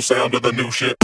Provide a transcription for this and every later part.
sound of the new shit.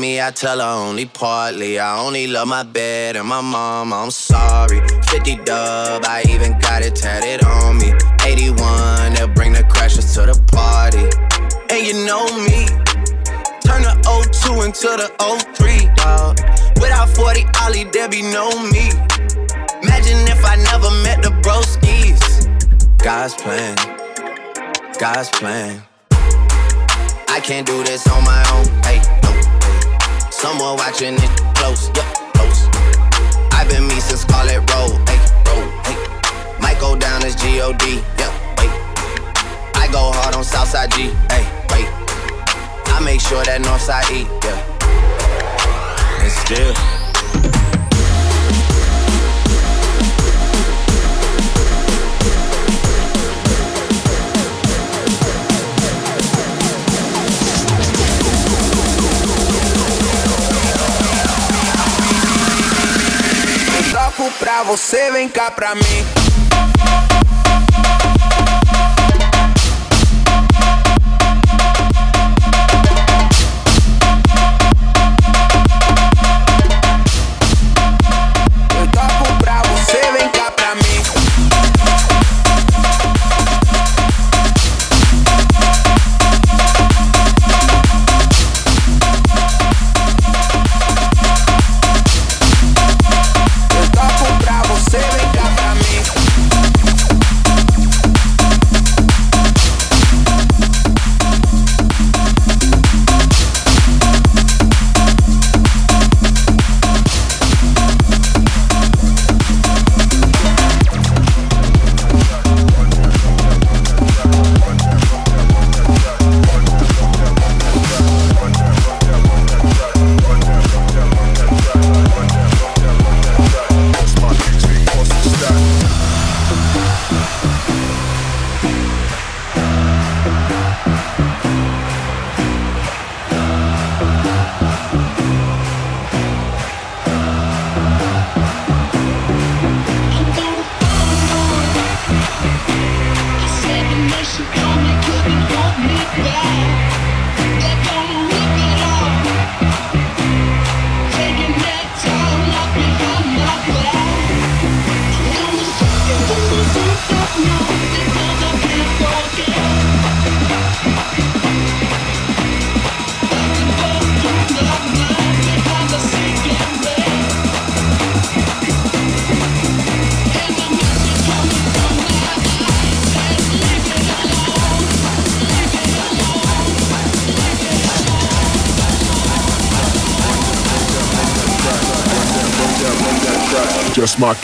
Me? I tell her only partly. I only love my bed and my mom. I'm sorry. 50 dub, I even got it tatted on me. 81, they'll bring the crashers to the party. And you know me. Turn the 02 into the 03, dog. Without 40 Ollie, there be no me. Imagine if I never met the broskies. God's plan, God's plan. I can't do this on my own. Hey. Someone watching it close, yup, yeah, close. I've been me since Scarlet Road, hey, road, hey. Might go down as G-O-D, yup, yeah, wait. I go hard on Southside G, hey, wait. I make sure that Northside E, yeah. And still você, vem cá pra mim.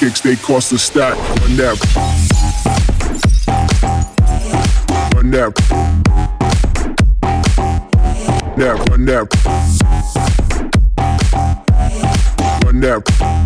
Kicks, they cost a stack. Run that. Run that. That, run that. Run that.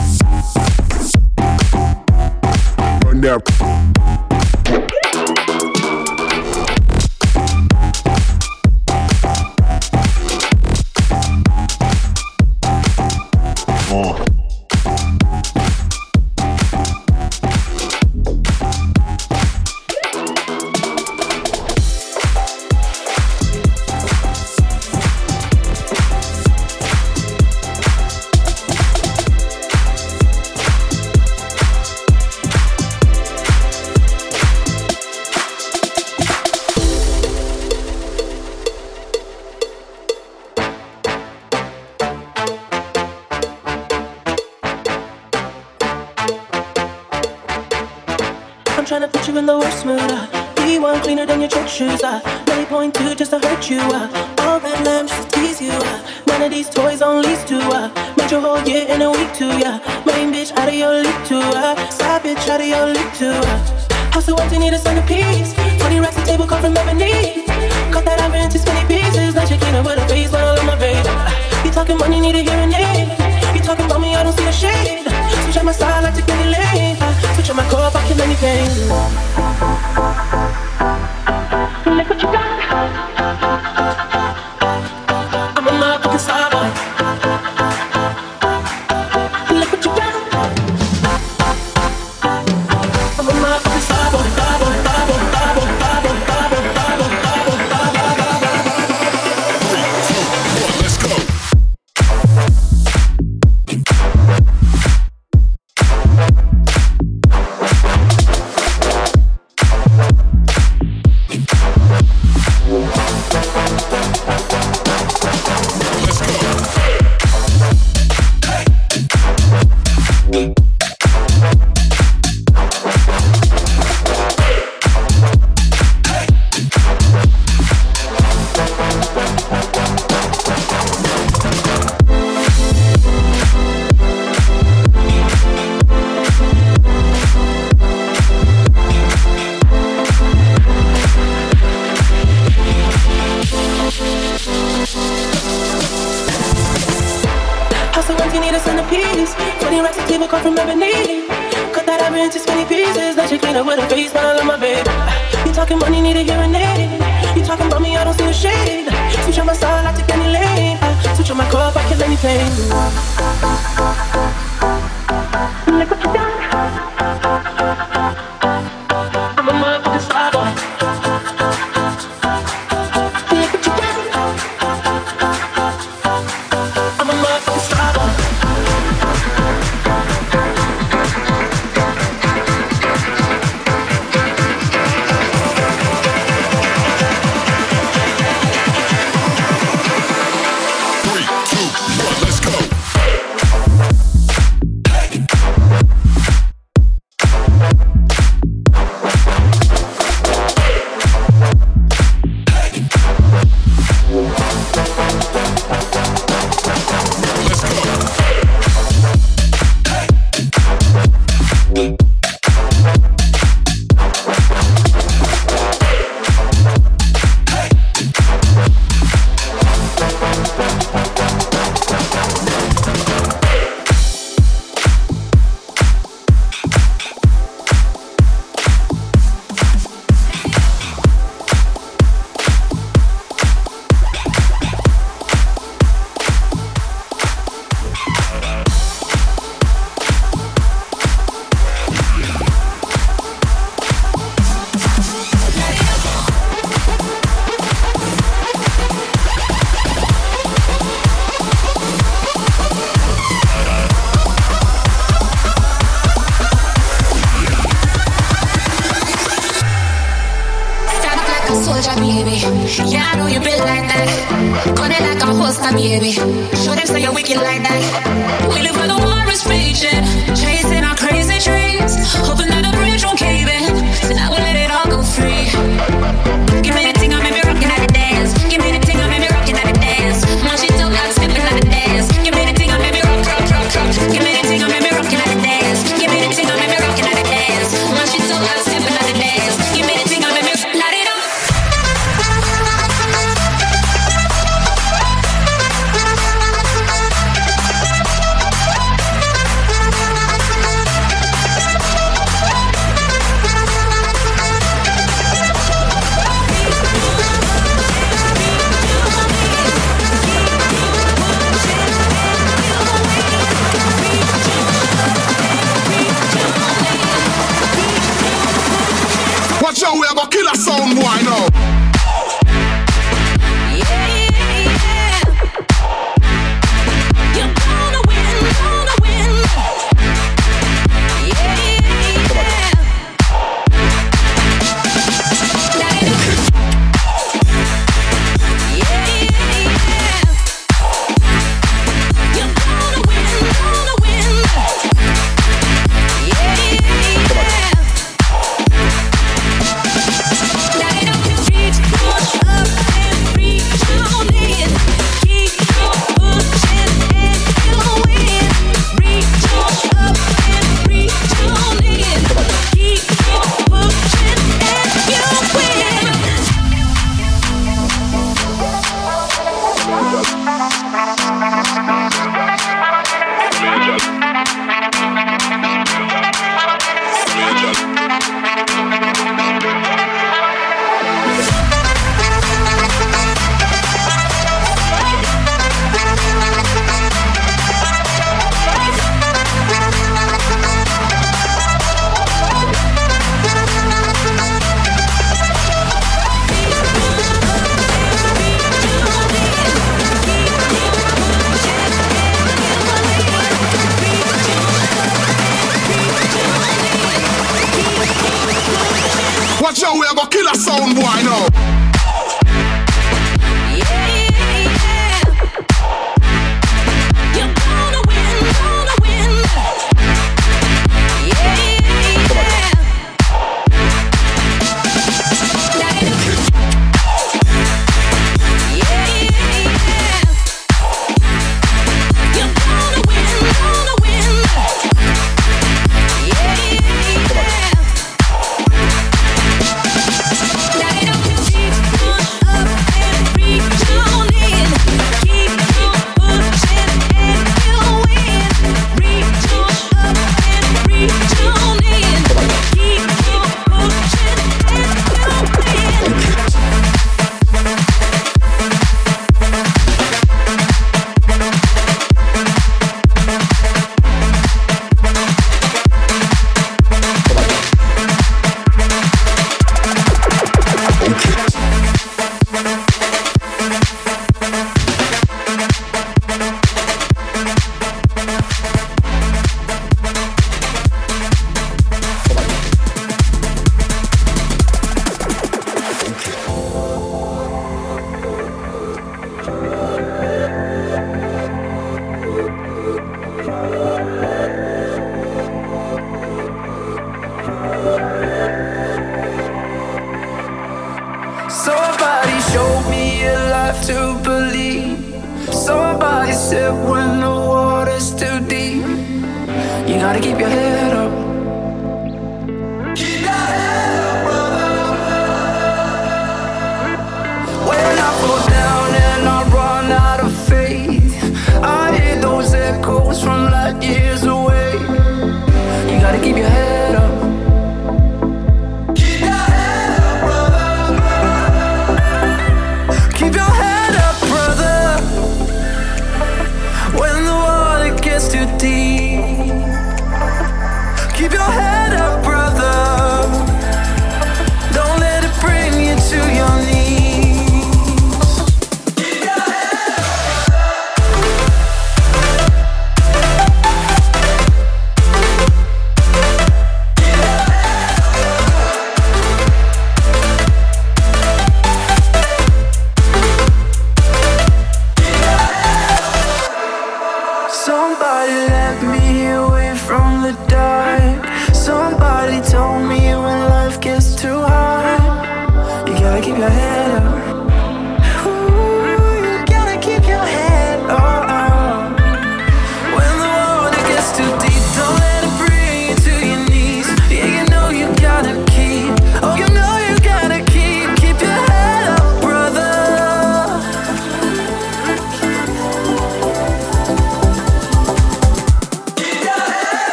Got it like a holster, baby. Show them say you're wicked like that. We live for the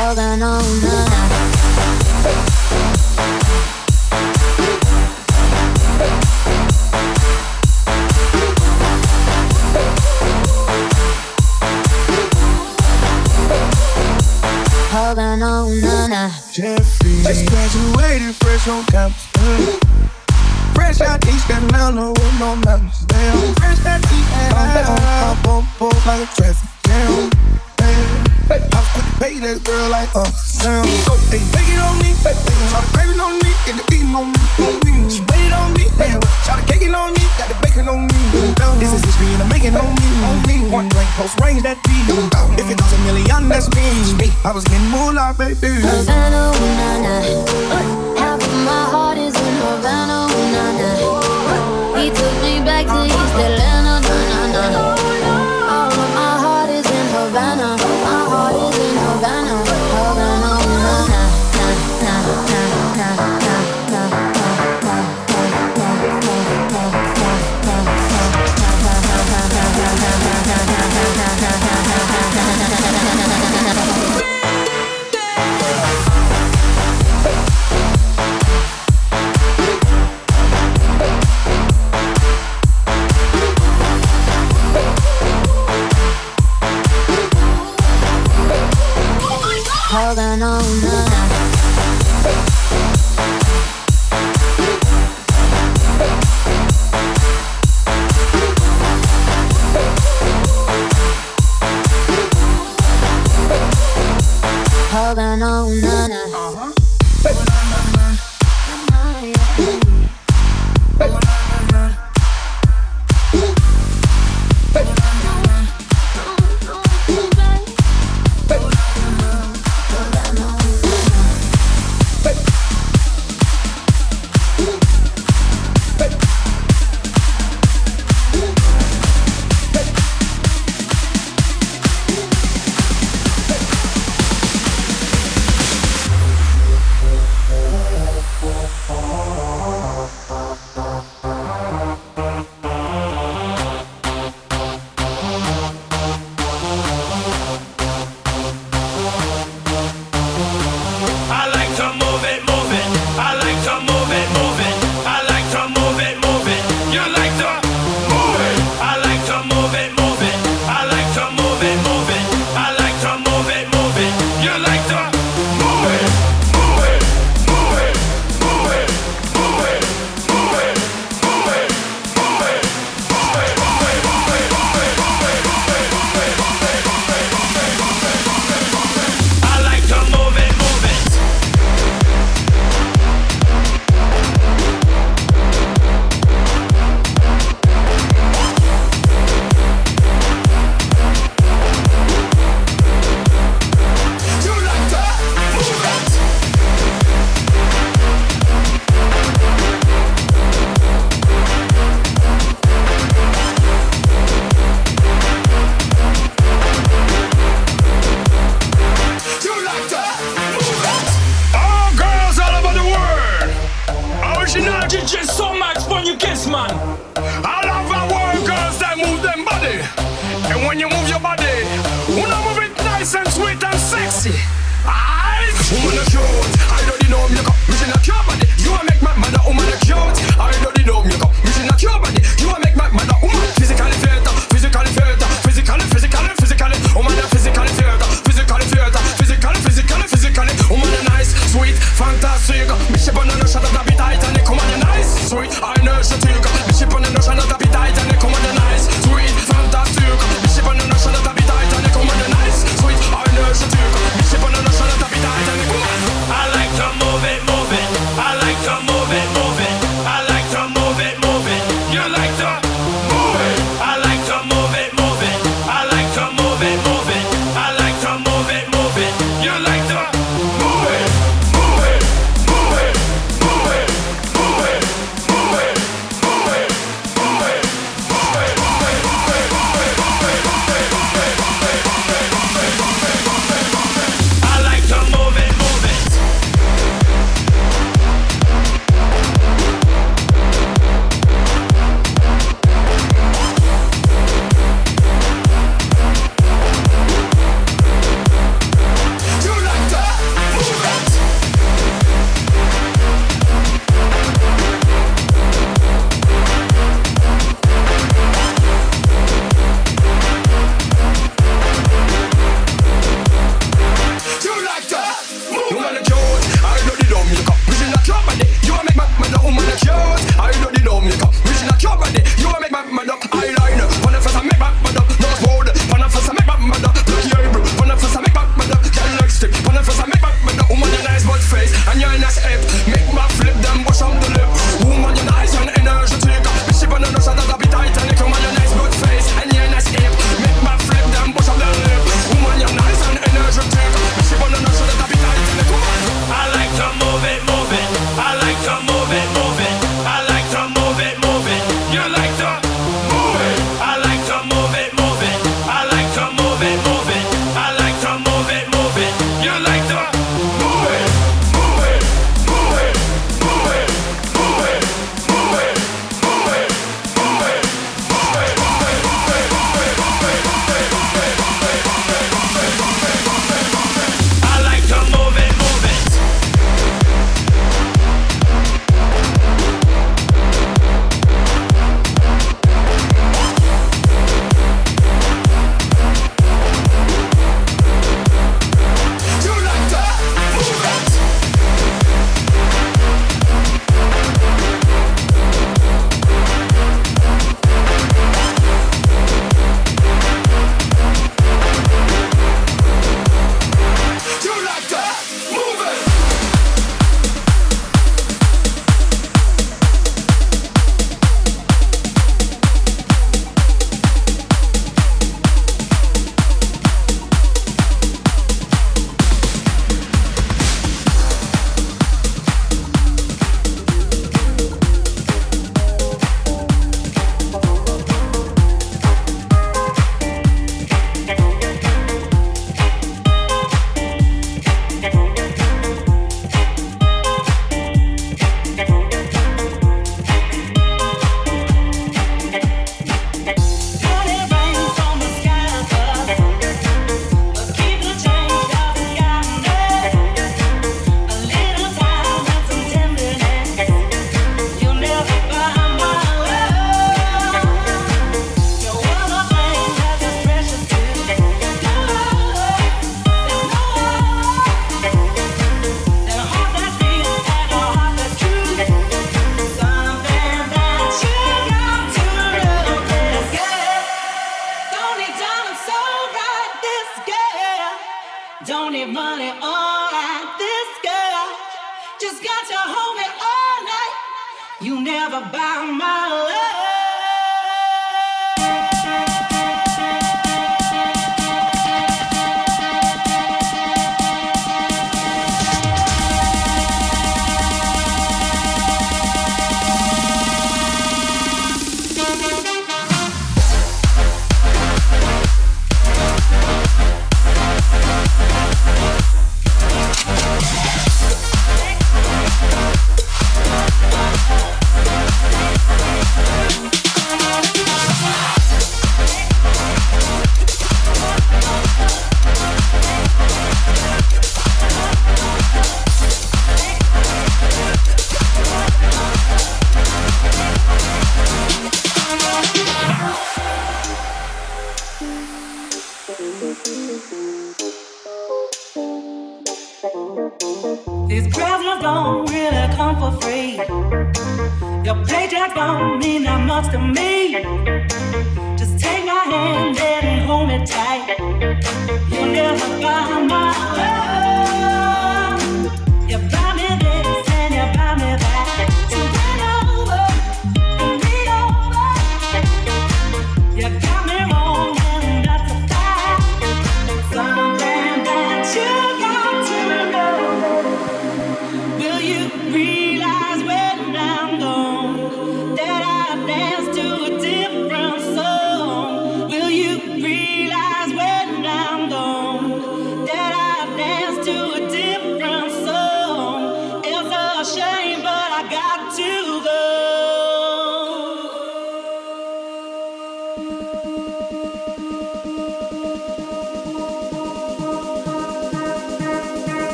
holding on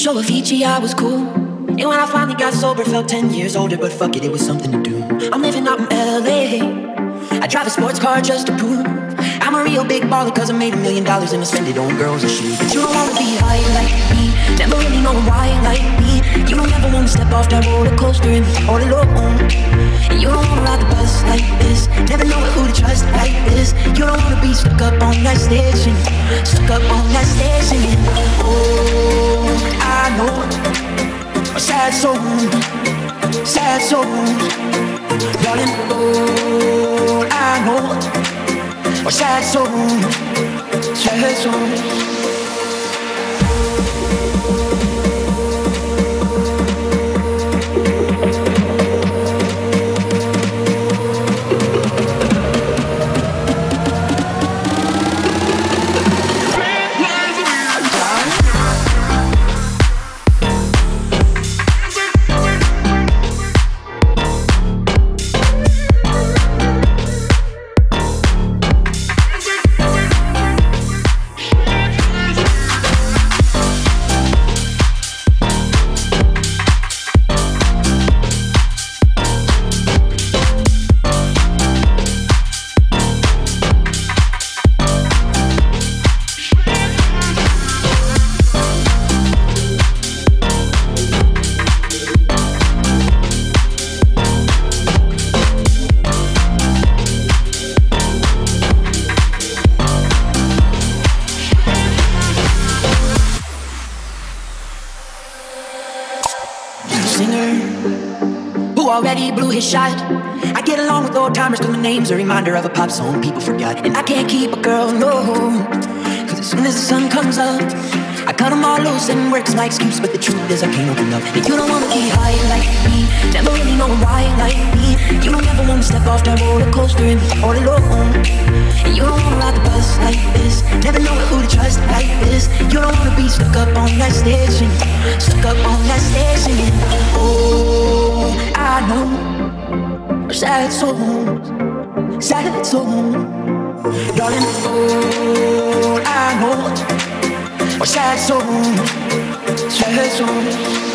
Show Avicii I was cool. And when I finally got sober, felt 10 years older, but fuck it, it was something to do. I'm living out in LA. I drive a sports car just to prove I'm a real big baller cause I made a million dollars and I spend it on girls and shit. But you don't wanna be high like me, never really know why like me. You don't ever wanna step off that roller coaster and be all alone. And you don't wanna ride the bus like this, never know who to trust like this. You don't wanna be stuck up on that station, stuck up on that station. Oh, I know sad soul, sad soul, darling. Oh, I know a sad soul, sad soul. Name's a reminder of a pop song people forgot. And I can't keep a girl, no. Cause as soon as the sun comes up, I cut them all loose and work as my excuse. But the truth is, I can't open up. And you don't wanna be high like me, never really know why like me. You don't ever wanna step off that roller coaster and be all alone. And you don't wanna ride the bus like this, never know who to trust like this. You don't wanna be stuck up on that station, stuck up on that station. Oh, I know sad soul, sad soul, darling. Oh, I know a sad soul, sad soul.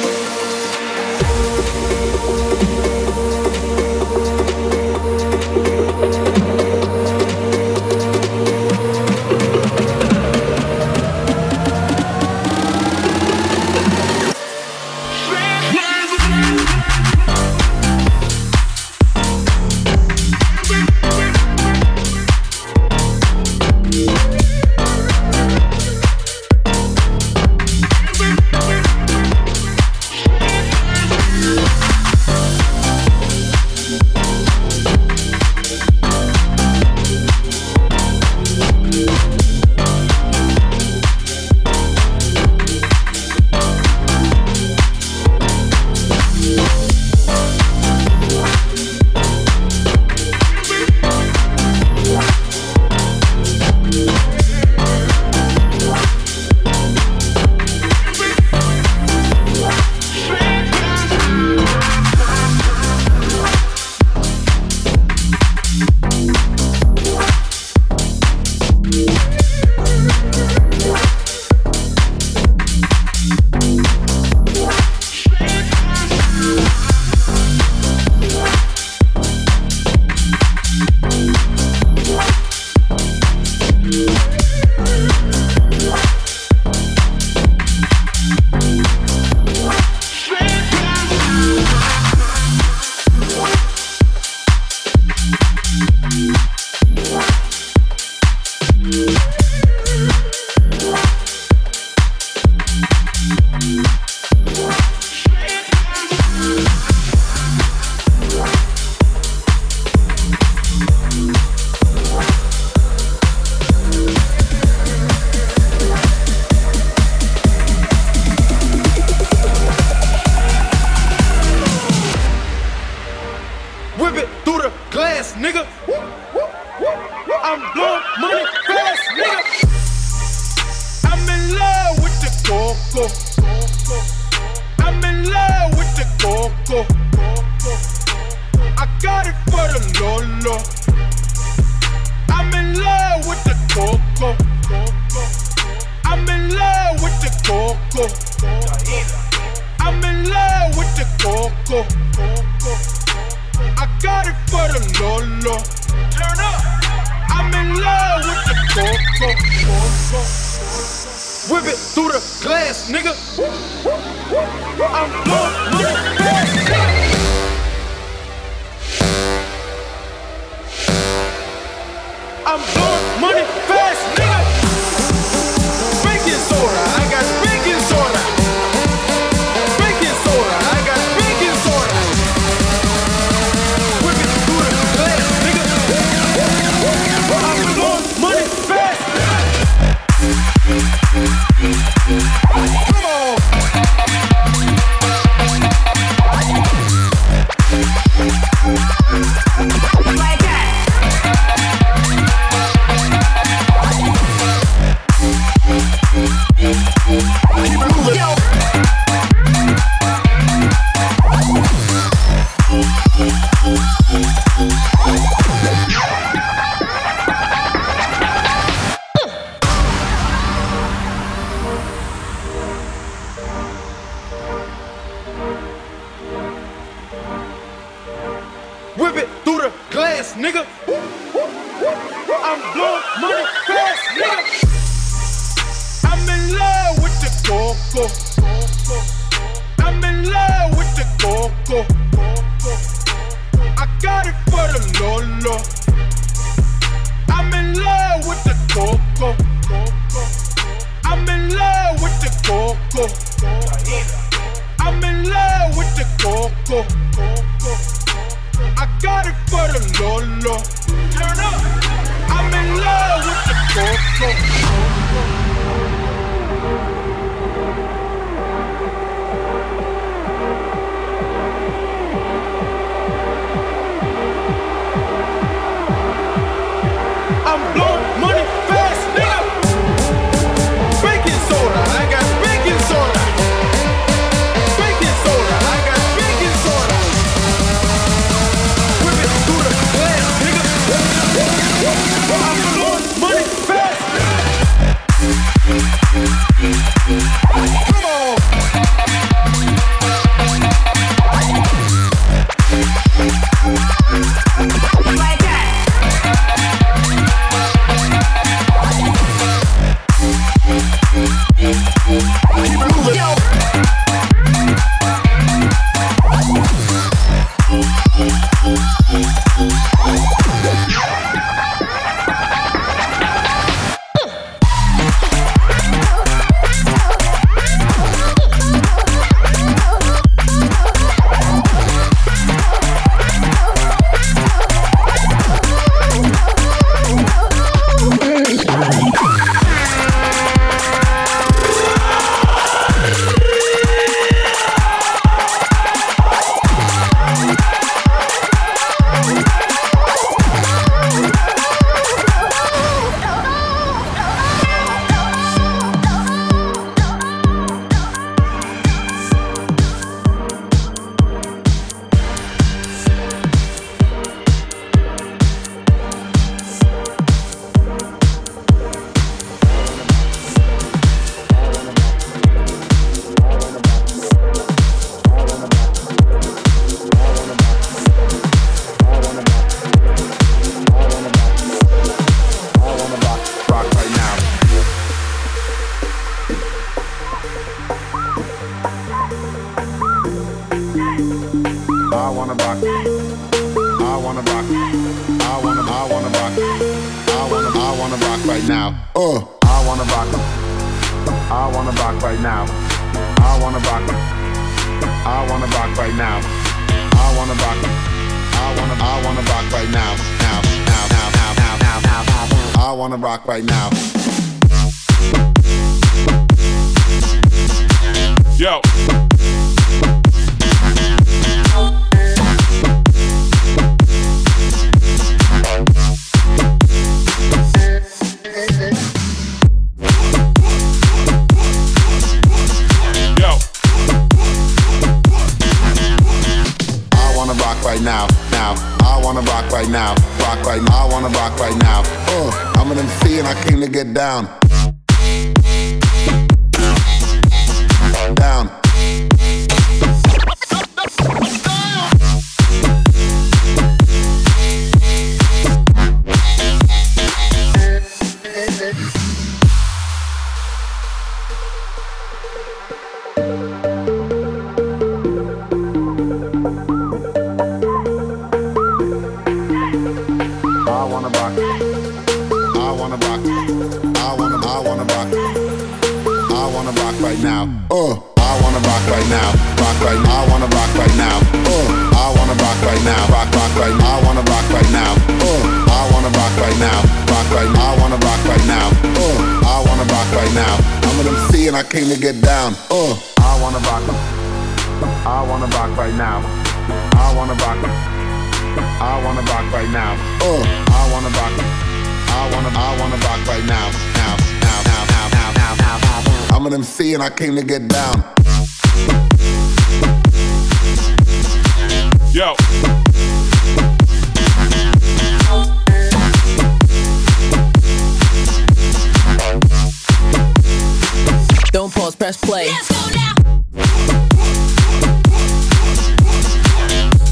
press play.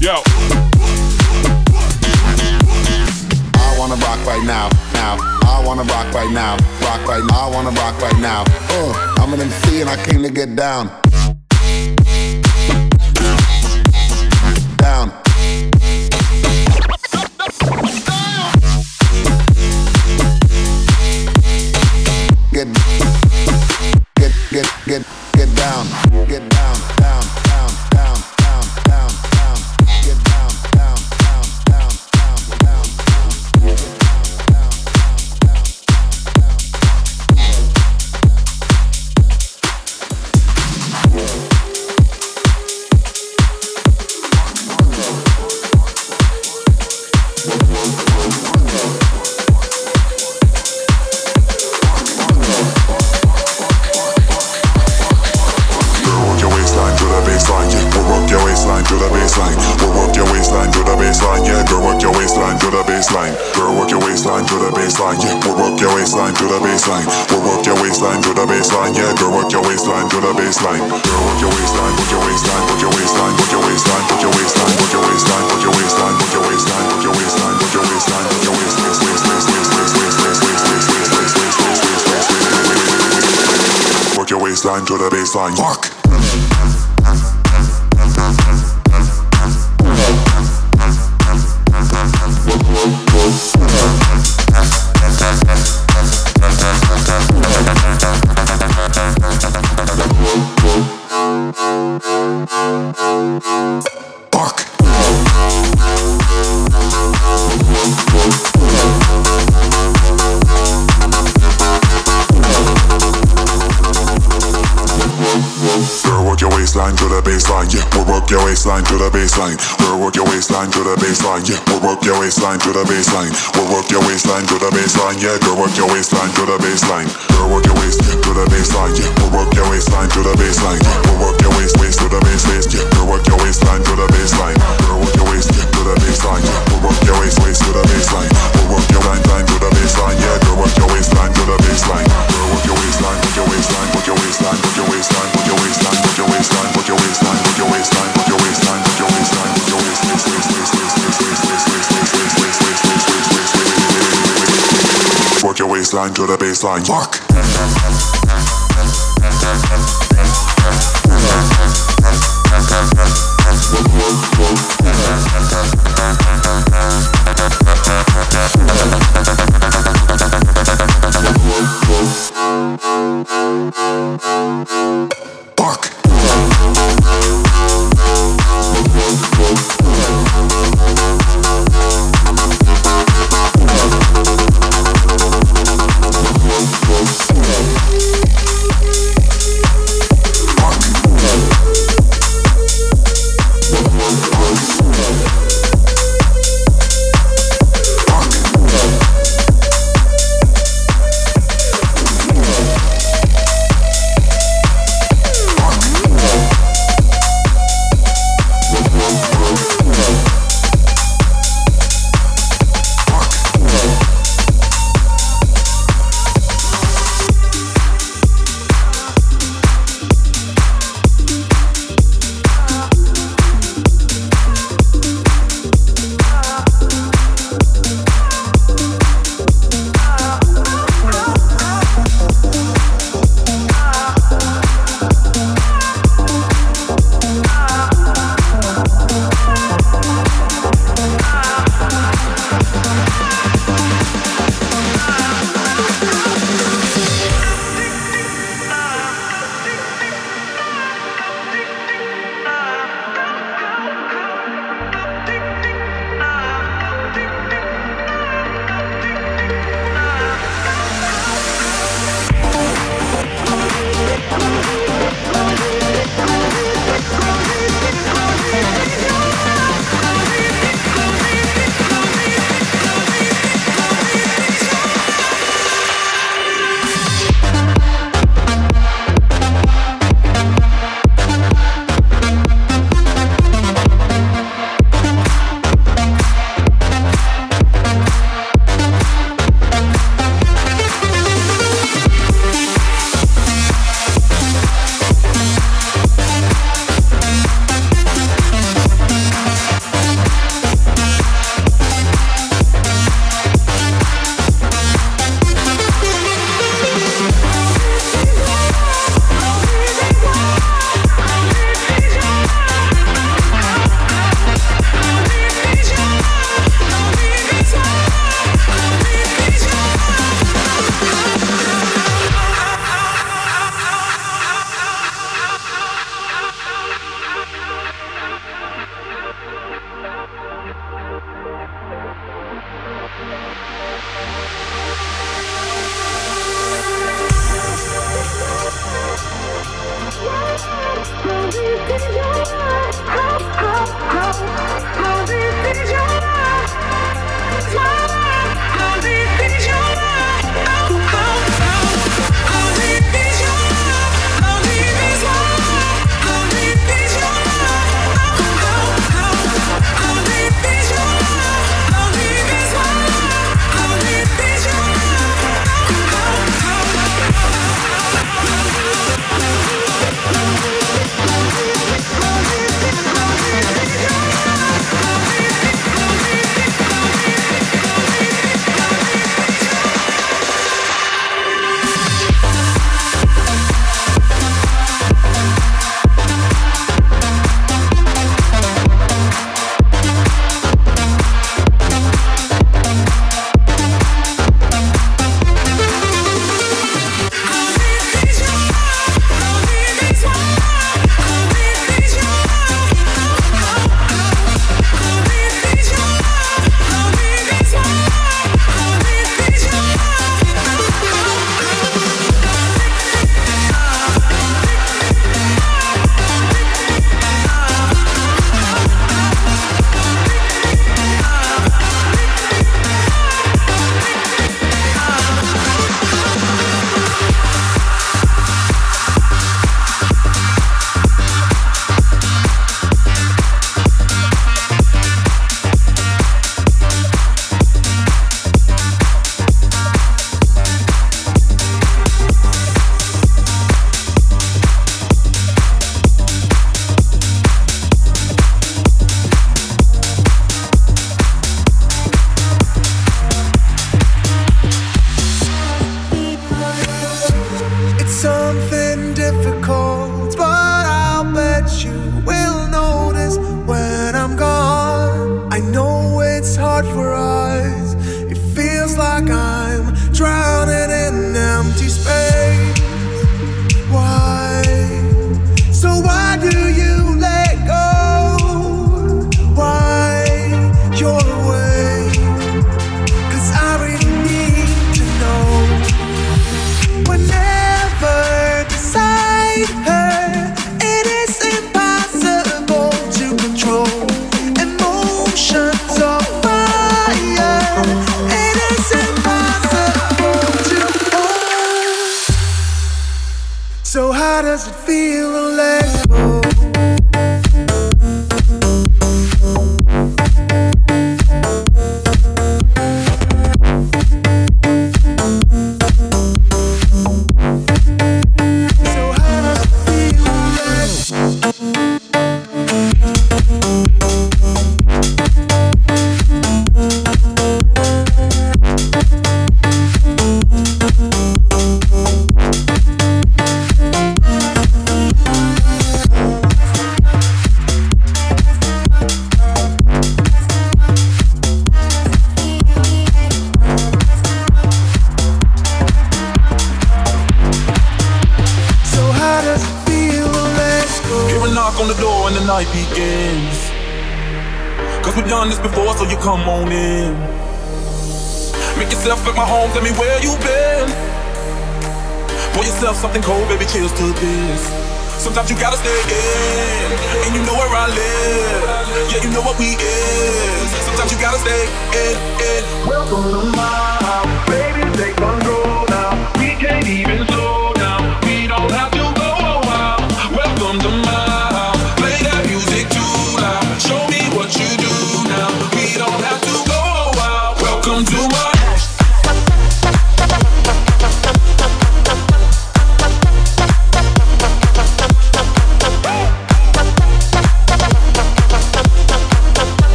Yo. I wanna rock right now, now. I wanna rock right now, rock right now. I wanna rock right now. Uh, I'm an MC and I came to get down.